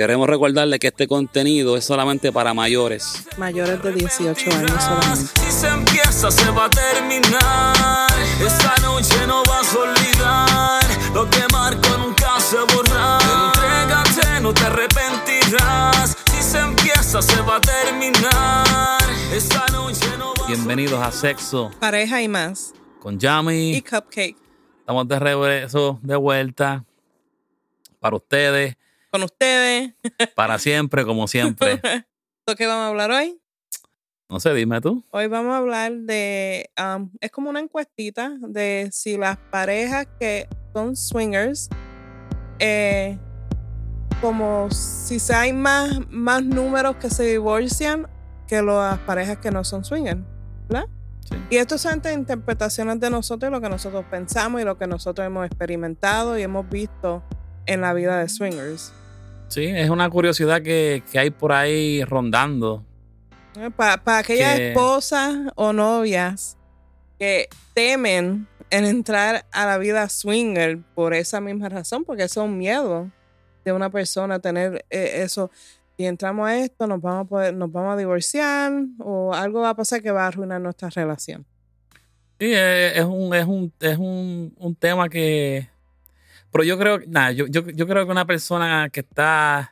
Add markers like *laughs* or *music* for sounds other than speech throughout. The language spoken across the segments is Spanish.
Queremos recordarle que este contenido es solamente para mayores. Mayores de 18 años solamente. Si se empieza, se va a terminar. Esta noche no vas a olvidar lo que marco nunca se borra. Entrégate, no te arrepentirás. Si se empieza, se va a terminar. Esta noche no vas Bienvenidos a Sexo Pareja y más. con Y Yami. Cupcake. Estamos de regreso, de vuelta. Para ustedes, Con ustedes. para siempre, como siempre. *laughs* ¿De qué vamos a hablar hoy? No sé, dime tú. Hoy vamos a hablar de. um, es como una encuestita de si las parejas que son swingers, eh, como si se hay más, más números que se divorcian que las parejas que no son swingers, ¿verdad? Sí. Y esto son entre interpretaciones de nosotros y lo que nosotros pensamos y lo que nosotros hemos experimentado y hemos visto en la vida de swingers. Sí, es una curiosidad que, que hay por ahí rondando. Para, para aquellas Que- esposas o novias que temen en entrar a la vida swinger por esa misma razón, porque eso es un miedo de una persona tener eh, eso. Si entramos a esto, nos vamos a poder, nos vamos a divorciar o algo va a pasar que va a arruinar nuestra relación. Sí, es, es un, es un, es un, un tema que. Pero yo creo, nada, yo, yo, yo creo que una persona que está.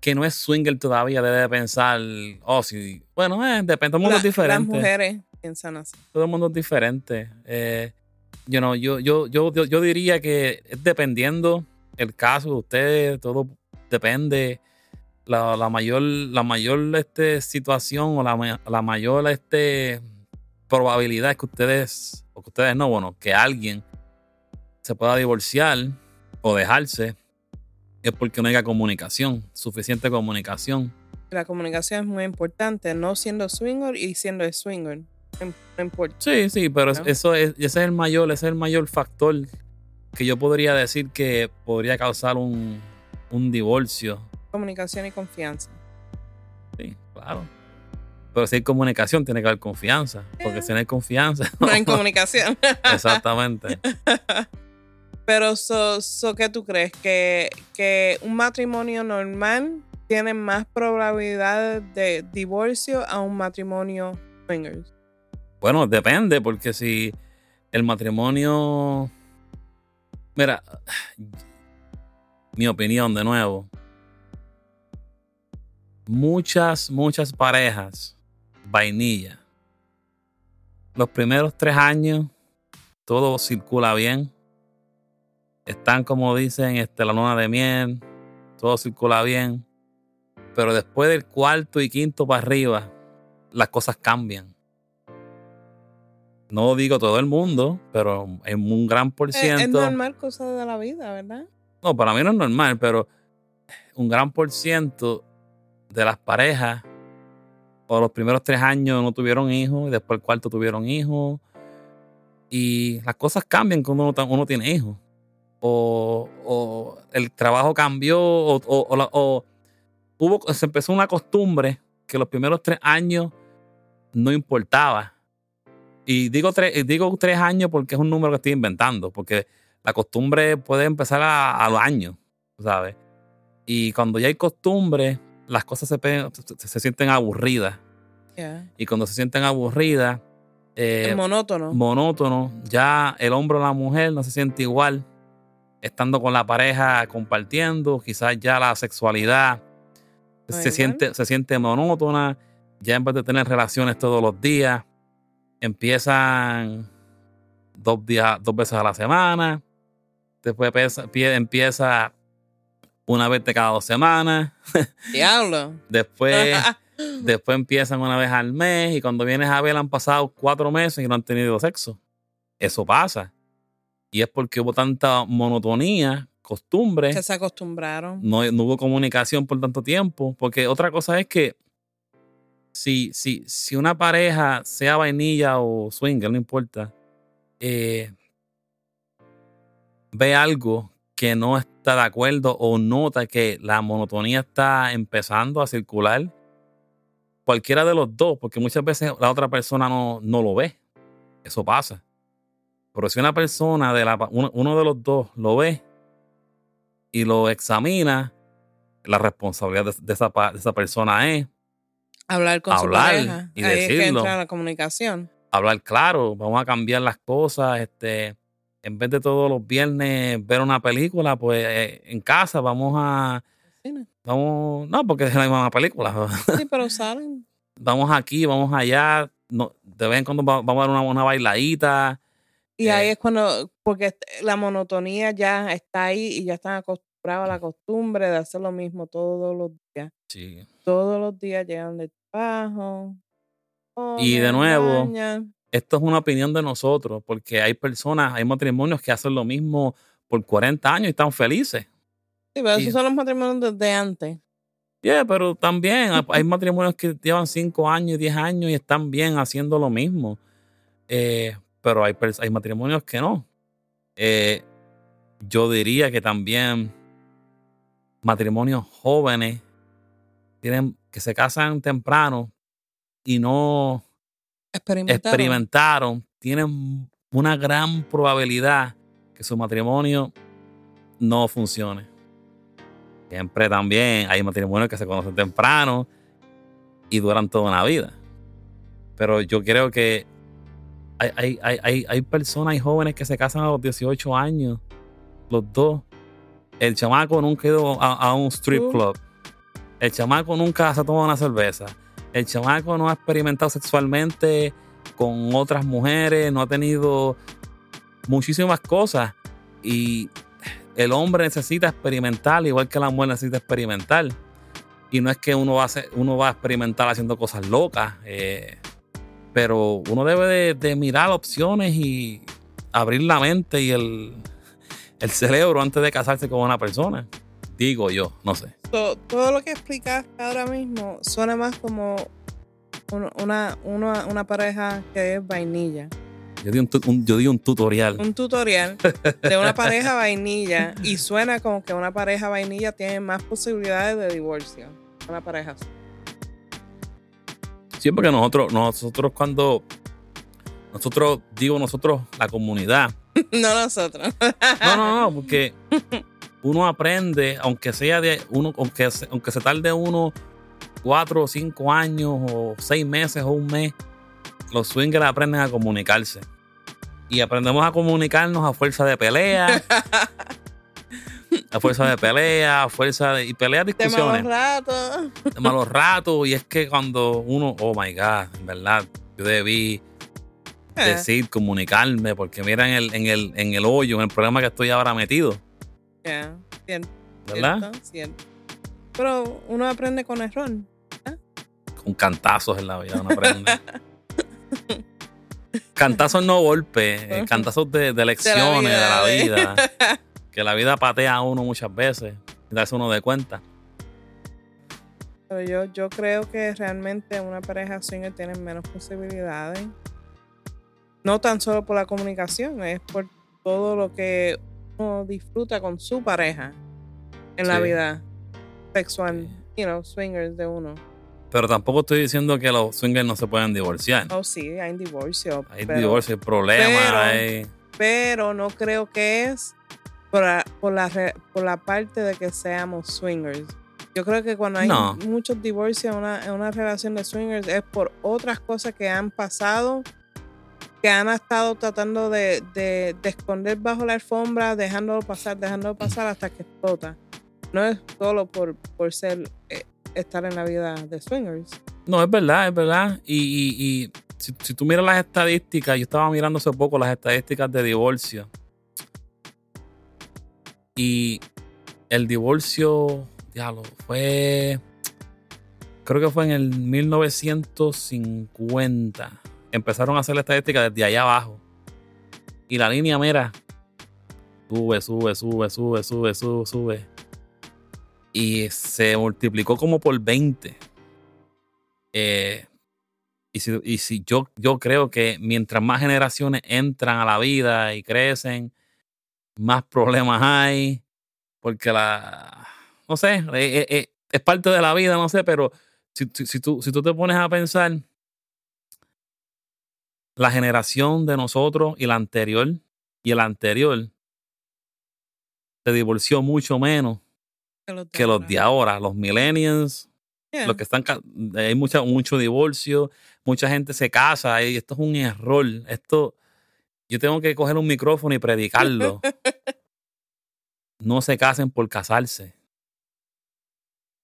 que no es swinger todavía debe pensar, oh, sí. Bueno, eh, depende, todo el mundo La- es diferente. Las mujeres piensan así. Todo el mundo es diferente. Eh, you know, yo, yo, yo, yo, yo diría que dependiendo el caso de ustedes, todo depende. La, la mayor, la mayor este, situación o la, la mayor este, probabilidad es que ustedes, o que ustedes no, bueno, que alguien se pueda divorciar o dejarse es porque no haya comunicación, suficiente comunicación. La comunicación es muy importante, no siendo swinger y siendo swinger. No importa. Sí, sí, pero ¿no? eso es, ese es el mayor, ese es el mayor factor que yo podría decir que podría causar un, un divorcio. Comunicación y confianza. Sí, claro. Pero si hay comunicación, tiene que haber confianza. Porque si no hay confianza. No hay *laughs* comunicación. Exactamente. *laughs* Pero, so, so, ¿qué tú crees? ¿Que, ¿Que un matrimonio normal tiene más probabilidades de divorcio a un matrimonio swingers? Bueno, depende, porque si el matrimonio. Mira, mi opinión de nuevo. Muchas, muchas parejas, vainilla. Los primeros tres años, todo circula bien. Están, como dicen, este, la luna de miel, todo circula bien. Pero después del cuarto y quinto para arriba, las cosas cambian. No digo todo el mundo, pero en un gran por Es, es ciento. normal cosa de la vida, ¿verdad? No, para mí no es normal, pero un gran por ciento de las parejas, o los primeros tres años no tuvieron hijos, y después el cuarto tuvieron hijos. Y las cosas cambian cuando uno tiene hijos. O, o el trabajo cambió, o, o- o la- o hubo, se empezó una costumbre que los primeros tres años no importaba. Y digo tres, digo tres años porque es un número que estoy inventando, porque la costumbre puede empezar a, a los años, ¿sabes? Y cuando ya hay costumbre, las cosas se, se, se sienten aburridas. Yeah. Y cuando se sienten aburridas, eh, es monótono. monótono, ya el hombre o la mujer no se siente igual estando con la pareja compartiendo, quizás ya la sexualidad se siente, se siente monótona, ya en vez de tener relaciones todos los días, empiezan dos días, dos veces a la semana, después empieza, pie- empieza una vez de cada dos semanas, *laughs* Diablo. después, *laughs* después empiezan una vez al mes y cuando vienes a ver han pasado cuatro meses y no han tenido sexo. Eso pasa. Y es porque hubo tanta monotonía, costumbre, que se acostumbraron. no, no hubo comunicación por tanto tiempo. Porque otra cosa es que si, si, si una pareja, sea vainilla o swinger, no importa, eh, ve algo que no está de acuerdo o nota que la monotonía está empezando a circular, cualquiera de los dos, porque muchas veces la otra persona no, no lo ve. Eso pasa. Pero si una persona de la uno, uno de los dos lo ve y lo examina la responsabilidad de, de esa, de esa persona es Hablar con Hablar su pareja. y Ahí es que decirlo. entra la comunicación. hablar claro, vamos a cambiar las cosas, este, en vez de todos los viernes ver una película, pues eh, en casa vamos a, Cine. vamos, no, porque es la misma película, *laughs* Sí, pero salen. vamos aquí, vamos allá, no, de vez en cuando va- vamos a dar una, una bailadita, Y ahí Eh. es cuando, porque la monotonía ya está ahí y ya están acostumbrados a la costumbre de hacer lo mismo todos los días. sí. Todos los días llegan del trabajo. Y de nuevo, esto es una opinión de nosotros, porque hay personas, hay matrimonios que hacen lo mismo por 40 años y están felices. Sí, pero y- esos son los matrimonios desde antes. Yeah, pero también hay- hay *laughs* matrimonios que llevan 5 años, 10 años y están bien haciendo lo mismo. Eh, pero hay, hay matrimonios que no. Eh, yo diría que también matrimonios jóvenes tienen que se casan temprano y no Experimentaron. experimentaron, tienen una gran probabilidad que su matrimonio no funcione. Siempre también hay matrimonios que se conocen temprano y duran toda una vida. Pero yo creo que hay, hay, hay, hay, hay personas y jóvenes que se casan a los 18 años, los dos. El chamaco nunca ha ido a, a un strip club. El chamaco nunca se ha tomado una cerveza. El chamaco no ha experimentado sexualmente con otras mujeres, no ha tenido muchísimas cosas. Y el hombre necesita experimentar, igual que la mujer necesita experimentar. Y no es que uno va a, hacer- uno va a experimentar haciendo cosas locas, eh, pero uno debe de, de mirar opciones y abrir la mente y el, el cerebro antes de casarse con una persona. Digo yo, no sé. So, todo lo que explicaste ahora mismo suena más como un- una, una, una pareja que es vainilla. Yo di un, yo di un tutorial. Un tutorial de una pareja *laughs* vainilla y suena como que una pareja vainilla tiene más posibilidades de divorcio. Una pareja así. Sí, porque nosotros, nosotros cuando, nosotros, digo nosotros, la comunidad, *laughs* no nosotros. No, no, no, porque uno aprende, aunque sea de uno, aunque aunque se tarde uno cuatro o cinco años o seis meses o un mes, los swingers aprenden a comunicarse. Y aprendemos a comunicarnos a fuerza de pelea, *laughs* a fuerza de pelea, a fuerza de. y peleas, De malos discusiones, ratos. de malos ratos. Y es que cuando uno, oh my God, en verdad, yo debí Eh, decir, comunicarme, porque mira en el, en el, en el hoyo, en el programa que estoy ahora metido, Yeah, cierto, ¿verdad? cierto, cierto. Pero uno aprende con error. Con cantazos en la vida uno aprende. cantazos no golpes, eh, cantazos de, de lecciones de la de- vida. Que la vida patea a uno muchas veces, darse uno de cuenta. Pero yo, yo creo que realmente una pareja swinger tiene menos posibilidades. No tan solo por la comunicación, es por todo lo que uno disfruta con su pareja en la vida sexual, you know, swingers de uno. Pero tampoco estoy diciendo que los swingers no se pueden divorciar. Oh, sí, hay divorcio. Hay pero, divorcio, hay problemas, pero- hay- pero no creo que es por la, por, la, re- por la parte de que seamos swingers. Yo creo que cuando hay No. muchos divorcios en una, en una relación de swingers es por otras cosas que han pasado, que han estado tratando de, de- de esconder bajo la alfombra, dejándolo pasar, dejándolo pasar hasta que explota. No es solo por, por ser eh, estar en la vida de swingers. No, es verdad, es verdad. Y, y- y si, si tú miras las estadísticas, yo estaba mirando hace poco las estadísticas de divorcio. Y el divorcio, diablo, fue. Creo que fue en el 1950. Empezaron a hacer la estadística desde allá abajo. Y la línea, mira, sube, sube, sube, sube, sube, sube, sube. Y se multiplicó como por 20. Eh, y si, y si yo, yo creo que mientras más generaciones entran a la vida y crecen, más problemas hay. Porque la. No sé, eh, eh, eh, es parte de la vida, no sé, pero si, si, si tú, si tú te pones a pensar, la generación de nosotros y la anterior y el anterior se divorció mucho menos que los de ahora, los millennials, Yeah. los que están, hay mucha, mucho divorcio, mucha gente se casa y esto es un error. Esto, yo tengo que coger un micrófono y predicarlo. no se casen por casarse.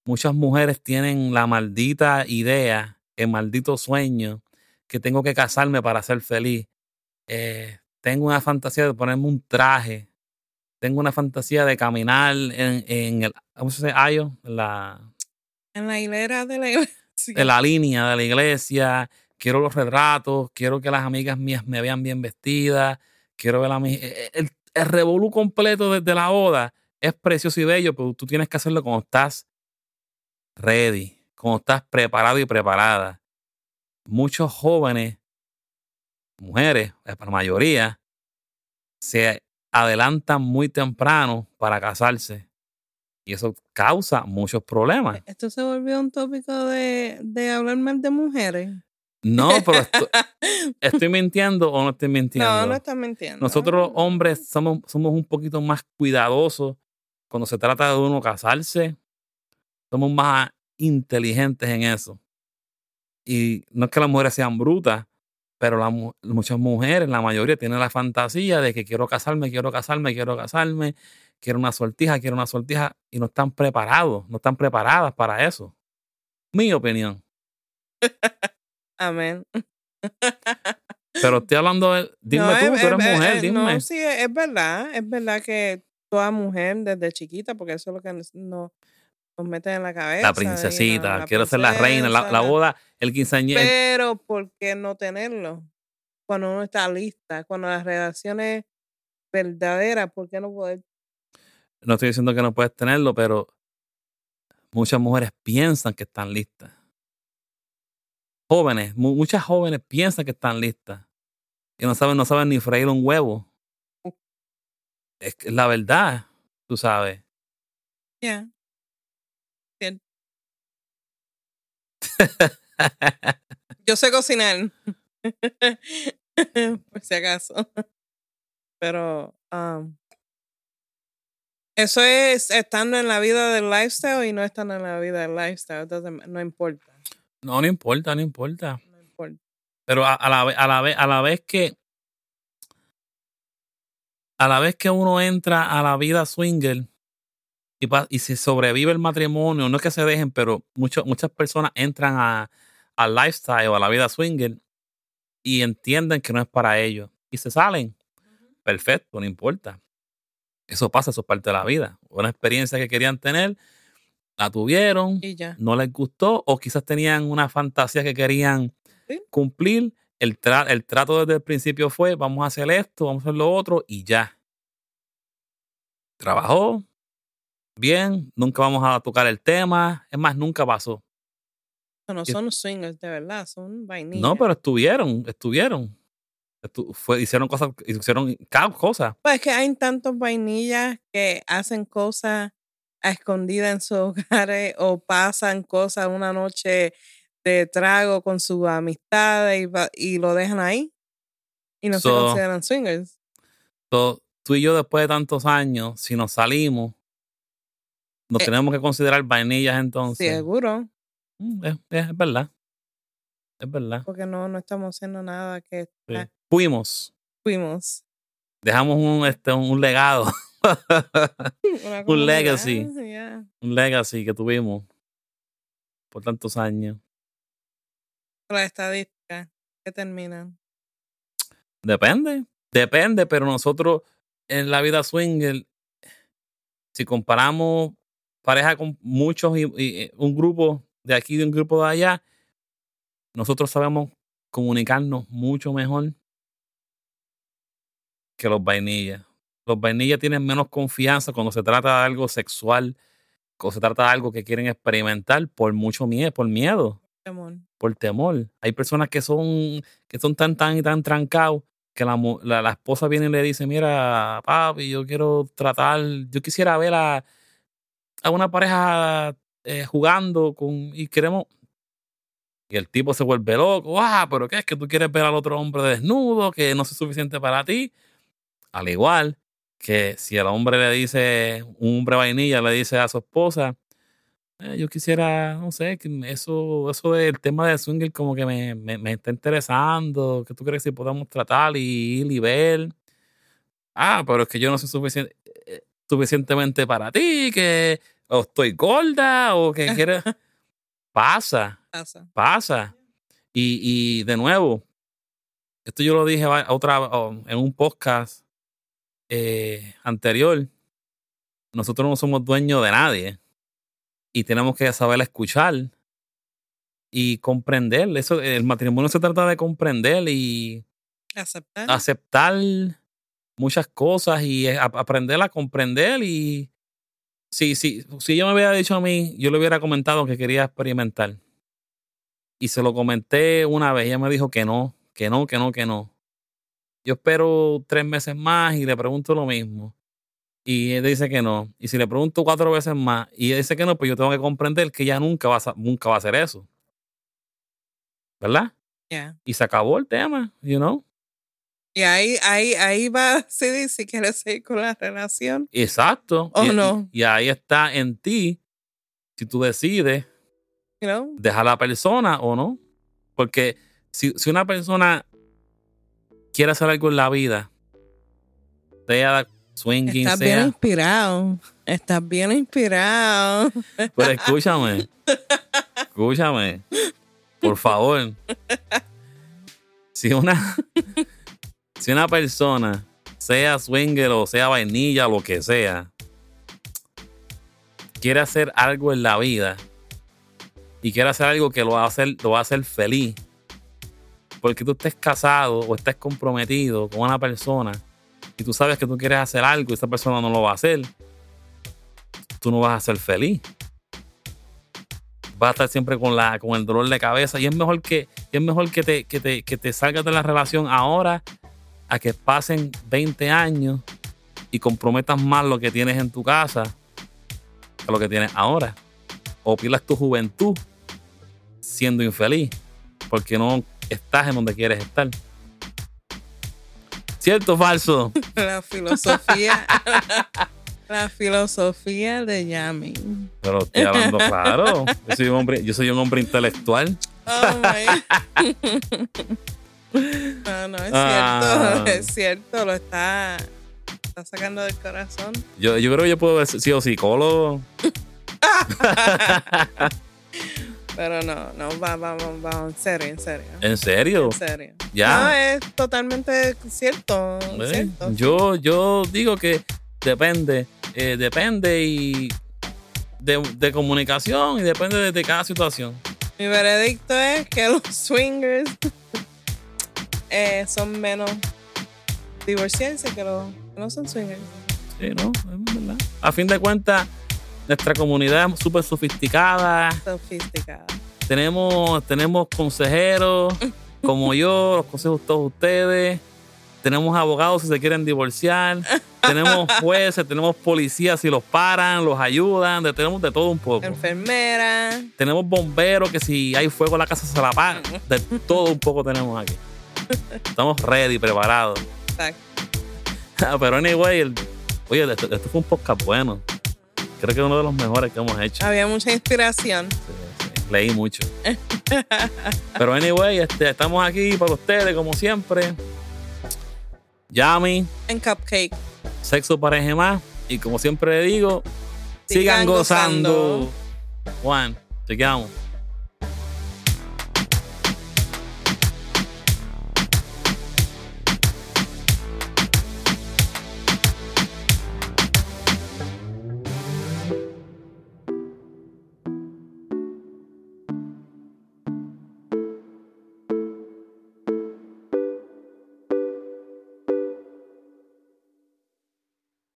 Muchas mujeres tienen la maldita idea, el maldito sueño, que tengo que casarme para ser feliz. Eh, tengo una fantasía de ponerme un traje. Tengo una fantasía de caminar en, en el, ¿cómo se dice? Ayo, en la, En la hilera de la iglesia. en la línea de la iglesia, quiero los retratos, quiero que las amigas mías me vean bien vestidas, quiero ver a mi... eh, El, el revolú completo desde la boda es precioso y bello, pero tú tienes que hacerlo cuando estás ready, cuando estás preparado y preparada. Muchos jóvenes, mujeres, eh, la mayoría, se adelantan muy temprano para casarse. Y eso causa muchos problemas. Esto se volvió un tópico de, de hablar mal de mujeres. No, pero esto- *laughs* ¿Estoy mintiendo o no estoy mintiendo? No, no estás mintiendo. Nosotros los hombres somos, somos un poquito más cuidadosos cuando se trata de uno casarse. Somos más inteligentes en eso. Y no es que las mujeres sean brutas, pero la muchas mujeres, la mayoría, tienen la fantasía de que quiero casarme, quiero casarme, quiero casarme, quiero una sortija, quiero una sortija, y no están preparados, no están preparadas para eso. Mi opinión. *laughs* Amén. Pero estoy hablando de. Dime No, tú, es- tú eres es- mujer, es- dime. No, sí, es verdad. Es verdad que toda mujer desde chiquita, porque eso es lo que nos, nos meten en la cabeza. La princesita, la quiero ser la reina, la la- boda, el quinceañero. Pero, ¿por qué no tenerlo? Cuando uno está lista, cuando las relaciones verdaderas, ¿por qué no poder? No estoy diciendo que no puedes tenerlo, pero muchas mujeres piensan que están listas. Jóvenes, mu- muchas jóvenes piensan que están listas. Y no saben, no saben ni freír un huevo. Es que la verdad, tú sabes. Ya. Cierto. *laughs* Yo sé cocinar. *laughs* Por si acaso. Pero um, eso es estando en la vida del lifestyle y no estando en la vida del lifestyle. Entonces, no importa. No, no importa, no importa. No importa. Pero a, a la, a, la vez, a la vez que a la vez que uno entra a la vida swinger y, y se sobrevive el matrimonio, no es que se dejen, pero mucho- muchas personas entran a, al lifestyle o a la vida swinger y entienden que no es para ellos y se salen. Perfecto, no importa. Eso pasa, eso es parte de la vida. Una experiencia que querían tener, la tuvieron, Y ya. no les gustó o quizás tenían una fantasía que querían Sí. cumplir. El, tra- el trato desde el principio fue, vamos a hacer esto, vamos a hacer lo otro y ya. Trabajó bien, nunca vamos a tocar el tema, es más, nunca pasó. No son swingers de verdad, son vainillas. No, pero estuvieron, estuvieron. Estu- fue, hicieron cosas, hicieron cosas. Pues es que hay tantos vainillas que hacen cosas a escondida en sus hogares o pasan cosas una noche de trago con sus amistades y, y lo dejan ahí. Y no se consideran swingers. So, tú y yo después de tantos años, si nos salimos, nos Eh, tenemos que considerar vainillas entonces. Seguro, Mm, Es, es- verdad. Es verdad. porque no, no estamos haciendo nada que Sí. Fuimos. fuimos. Dejamos un, este, un legado. *laughs* *laughs* Un legacy. un legacy que tuvimos por tantos años. Las estadísticas que terminan. Depende. Depende, pero nosotros en la vida swinger, si comparamos pareja con muchos y, y, eh, un grupo de aquí y un grupo de allá, nosotros sabemos comunicarnos mucho mejor que los vainillas. Los vainillas tienen menos confianza cuando se trata de algo sexual, cuando se trata de algo que quieren experimentar por mucho miedo, por miedo, Amor. por temor. Hay personas que son, que son tan, tan y tan trancados que la, la esposa viene y le dice, mira, papi, yo quiero tratar, yo quisiera ver a, a una pareja eh, jugando con, y queremos... Y el tipo se vuelve loco, ah, pero ¿qué es que tú quieres ver al otro hombre desnudo, que no es suficiente para ti? Al igual, que si el hombre le dice, un hombre vainilla le dice a su esposa, eh, yo quisiera, no sé, que eso, eso del tema de swinger como que me, me, me está interesando, que tú crees que si podemos tratar y ir y ver. Ah, pero es que yo no soy suficiente, eh, suficientemente para ti, que o estoy gorda o que quieres... *laughs* pasa, Pasa. pasa. Y, y de nuevo, esto yo lo dije otra o, en un podcast eh, anterior. Nosotros no somos dueños de nadie y tenemos que saber escuchar y comprender. Eso, el matrimonio se trata de comprender y Aceptar. aceptar muchas cosas y eh, ap- aprender a comprender y si, si, si ella me hubiera dicho a mí, yo le hubiera comentado que quería experimentar. Y se lo comenté una vez, ella me dijo que no, que no, que no, que no. Yo espero tres meses más y le pregunto lo mismo. Y ella dice que no. Y si le pregunto cuatro veces más y ella dice que no, pues yo tengo que comprender que ella nunca va a, nunca va a hacer eso. ¿Verdad? Yeah. Y se acabó el tema, you know? Y ahí, ahí, ahí va decidir si quieres seguir con la relación. Exacto. ¿O y, no? y ahí está en ti si tú decides You know? dejar a la persona o no. Porque si, si una persona quiere hacer algo en la vida, sea swinging, Estás bien inspirado. Estás bien inspirado. Pero escúchame. escúchame. Por favor. Si una, si una persona, sea swinger o sea vainilla, lo que sea, quiere hacer algo en la vida y quiere hacer algo que lo va a hacer, lo va a hacer feliz, porque tú estés casado o estés comprometido con una persona y tú sabes que tú quieres hacer algo y esa persona no lo va a hacer, tú no vas a ser feliz vas a estar siempre con, la, con el dolor de cabeza y es mejor que, es mejor que, te, que, te, que te salgas de la relación ahora a que pasen 20 años y comprometas más lo que tienes en tu casa que lo que tienes ahora. O pierdas tu juventud siendo infeliz porque no estás en donde quieres estar. ¿Cierto o falso? *laughs* La filosofía. *laughs* la filosofía de Yami. Pero estoy hablando claro. Yo soy un hombre, yo soy un hombre intelectual. Oh my. *laughs* No, no, es Ah. cierto. Es cierto. Lo está, está sacando del corazón. Yo, yo creo que yo puedo haber sido psicólogo. Pero no, no, va, va, va, va, en serio, en serio. ¿En serio? En serio. Ya. No, es totalmente cierto. ¿Eh? cierto. Yo, yo digo que depende, eh, depende y de, de comunicación y depende de, de cada situación. Mi veredicto es que los *laughs* swingers eh, son menos divorciarse que los que no son swingers. Sí, ¿no? Es verdad. A fin de cuentas, nuestra comunidad es súper sofisticada. Sofisticada. Tenemos, tenemos consejeros *laughs* como yo, los consejos todos ustedes. Tenemos abogados si se quieren divorciar. *laughs* tenemos jueces, tenemos policías si los paran, los ayudan. tenemos de todo un poco. Enfermera. Tenemos bomberos que si hay fuego en la casa se la apagan. De todo un poco tenemos aquí. *laughs* Estamos ready, preparados. Exacto. Pero anyway, el- oye, esto, esto fue un podcast bueno. Creo que es uno de los mejores que hemos hecho. Había mucha inspiración. Sí, sí, Leí mucho. Pero anyway, este, estamos aquí para ustedes, como siempre. Yami, En Cupcake. sexo pareja más. Y como siempre digo, sigan, Sigan gozando. gozando. Juan, chequeamos.